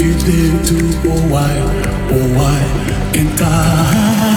you did to oh why, oh why can't I?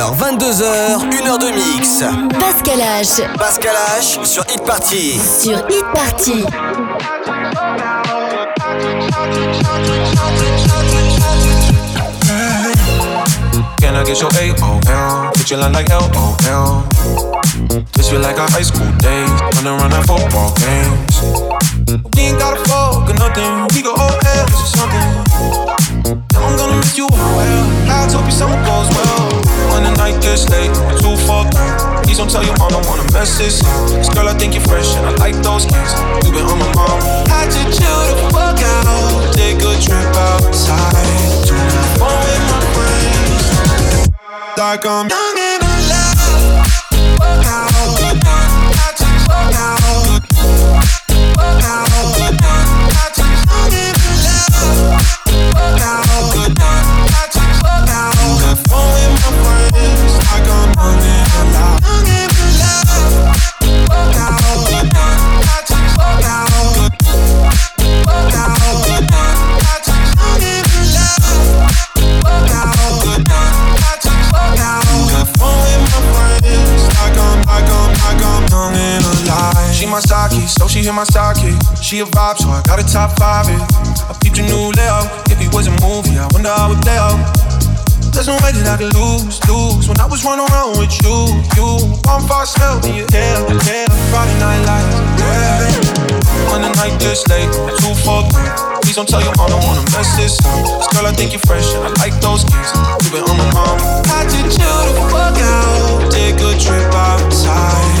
21h, 22h, 1 heure de mix. Pascal H. Pascal H sur Hit Party. Sur Hit Party. Can I get your AOL? Get your line like LOL. This feel like our high school days. Running around at football games. We ain't gotta fuck or nothing. We go all else or something. I'm gonna miss you well. I hope your summer goes well. When the night gets late, too fucked. Please don't tell your mom I wanna mess this. This girl, I think you're fresh and I like those kids. You been on my mom. I just chill the fuck out. Take a trip outside. Not phone with my friends. Like I'm young She hit my sidekick. she a vibe, so I got a top five. It. I peeped your new layout. If it was a movie, I wonder how it play out. There's no way that I could lose, lose When I was running around with you, you One false smell in your hair, hair Friday night lights, yeah When the night gets late, two for Please don't tell your mom, I wanna mess this up This girl, I think you're fresh and I like those kids You been on my mom I did you the fuck out Take a trip outside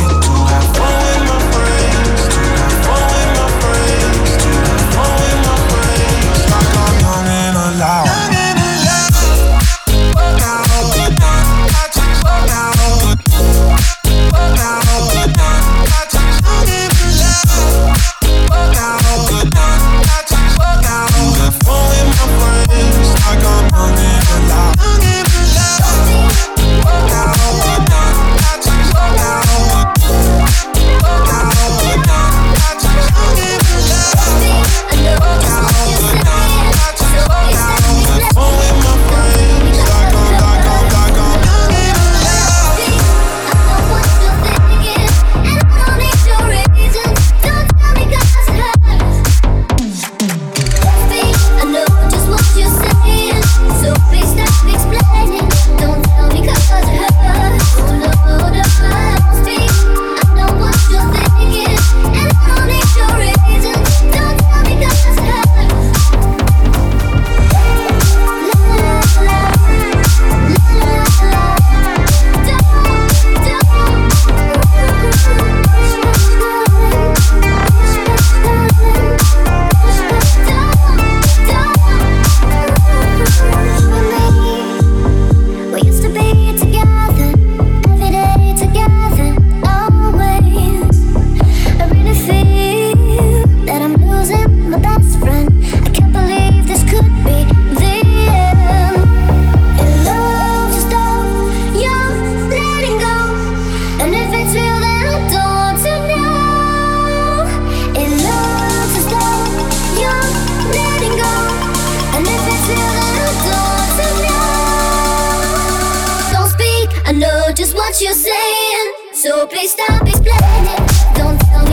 what you're saying. So please stop explaining. Don't tell me.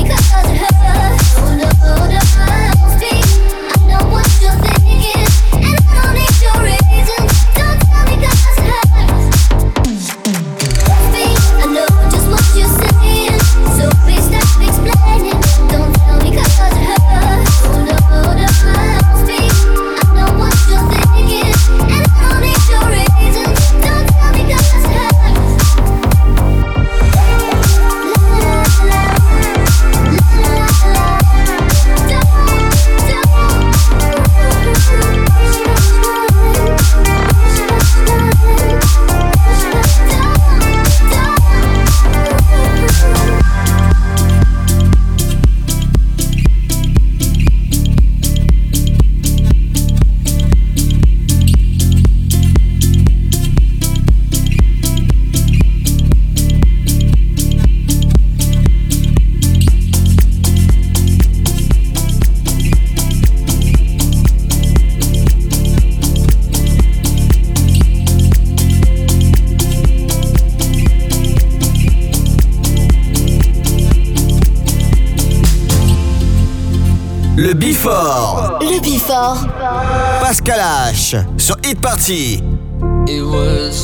Hit Party. It was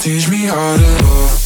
teach me how to love.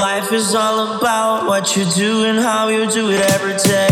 Life is all about what you do and how you do it every day.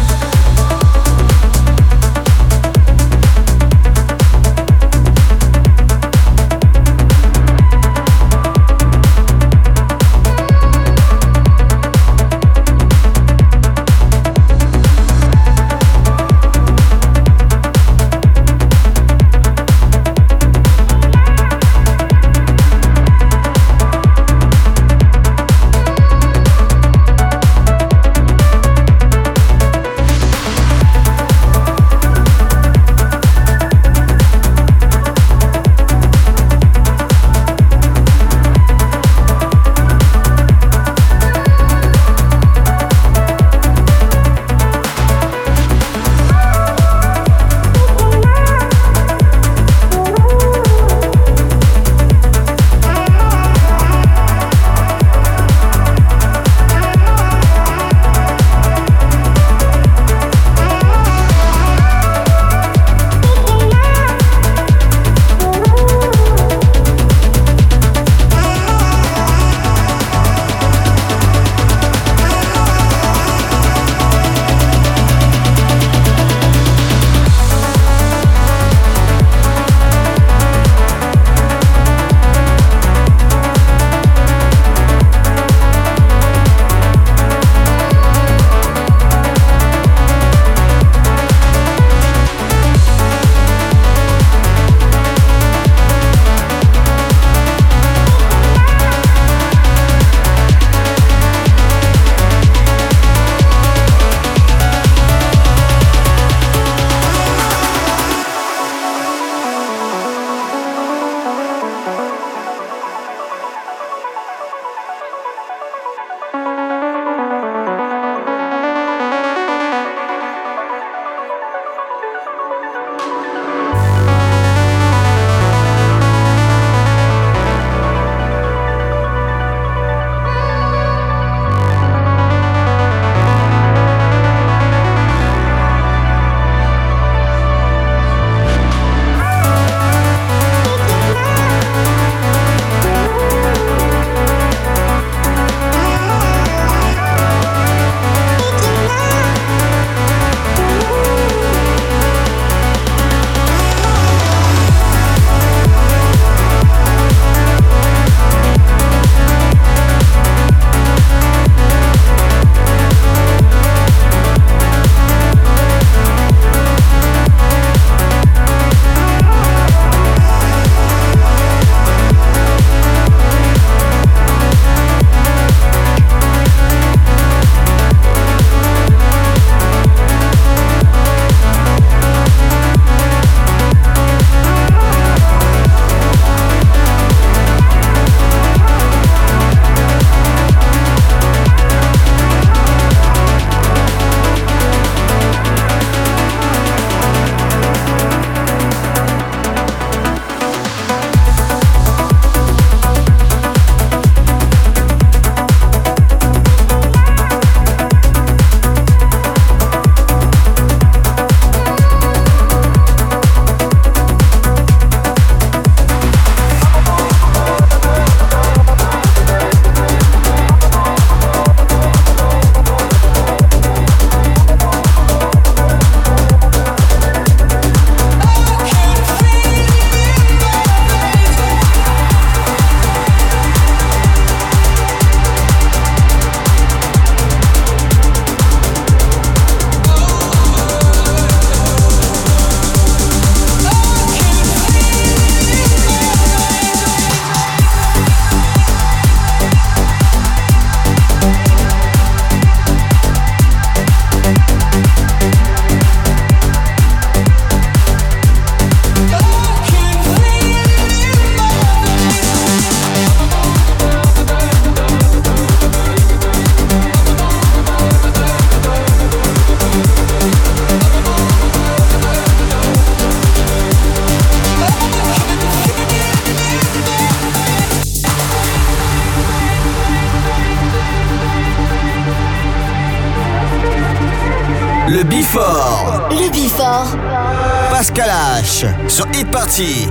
气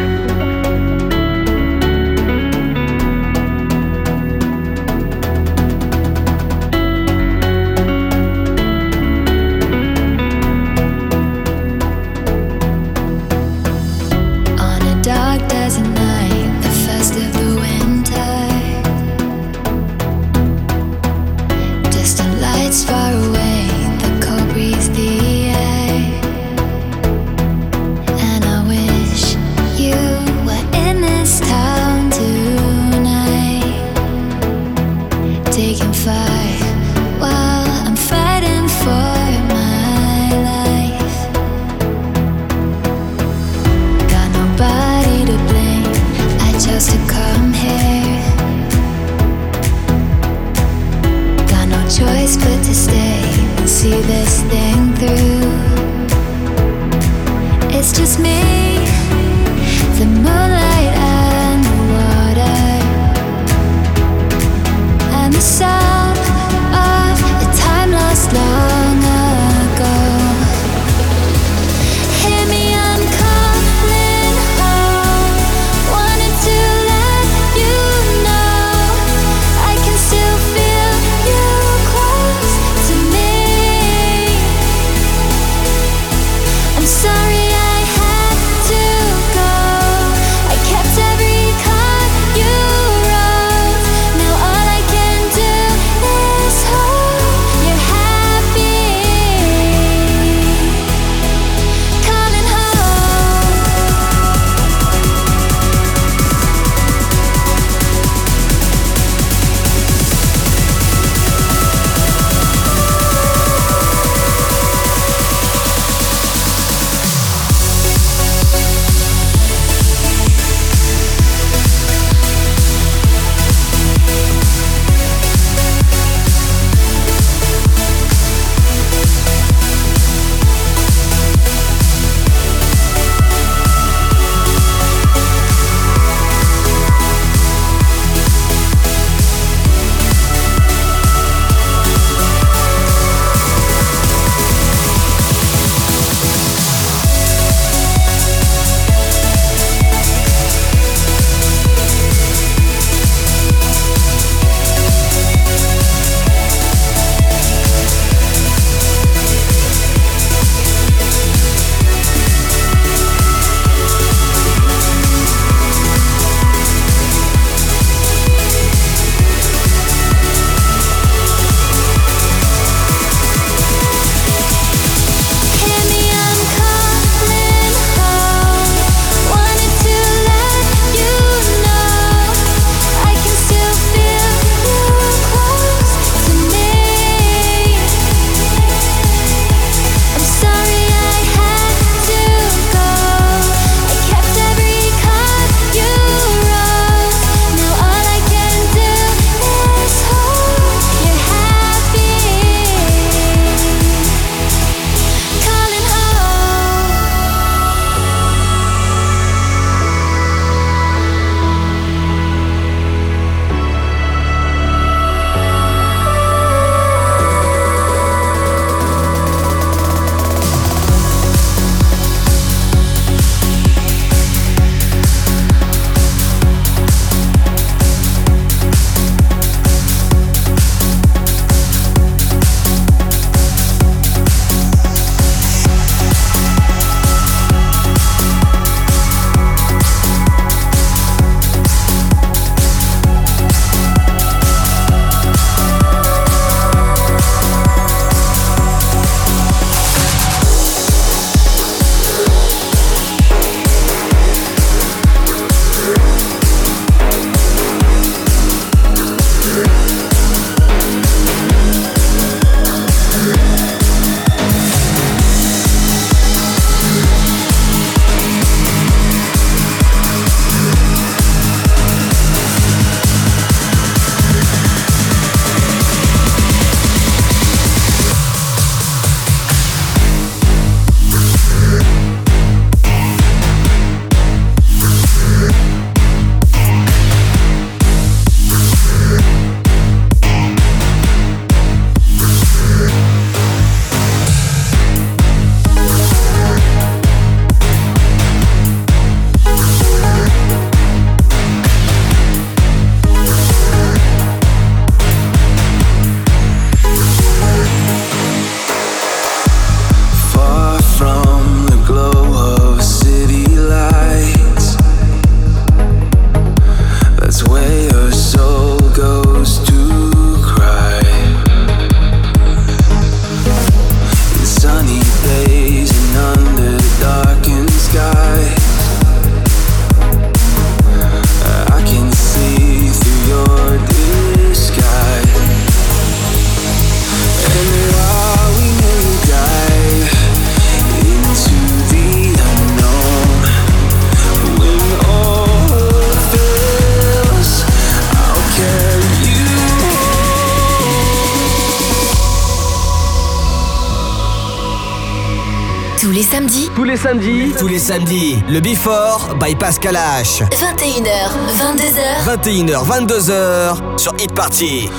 Tous les samedis, le Before by Pascal H. 21h, 22h. 21h, 22h sur Hit Party.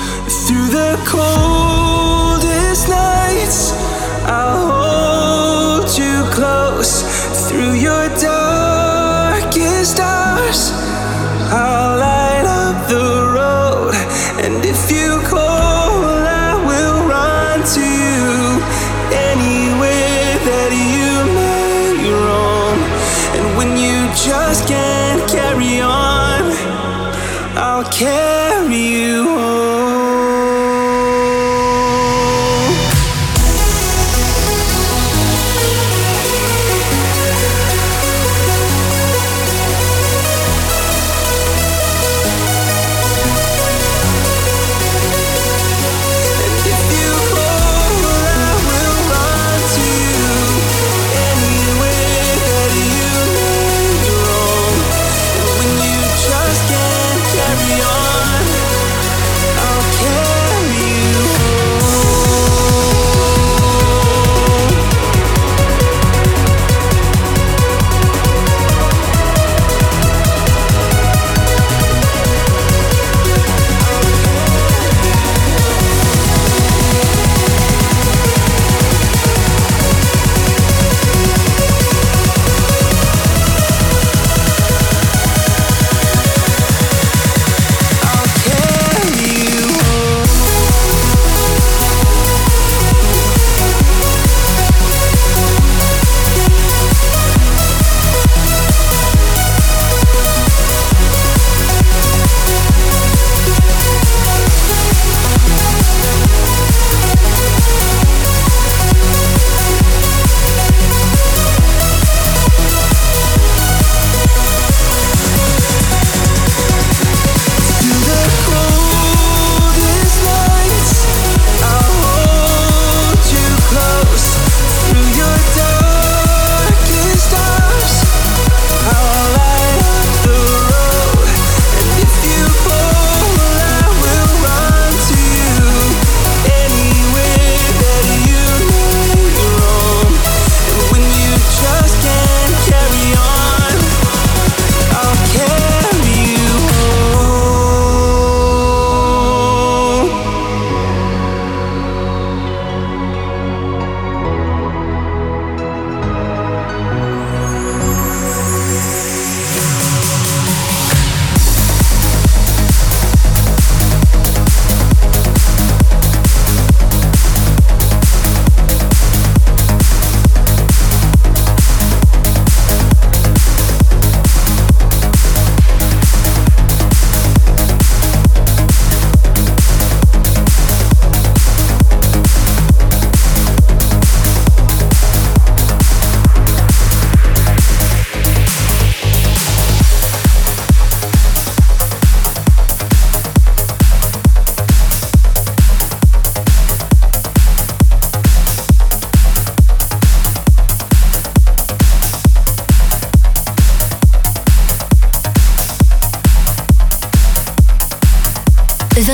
Through the coldest nights, I'll hold you close. Through your darkest hours, I'll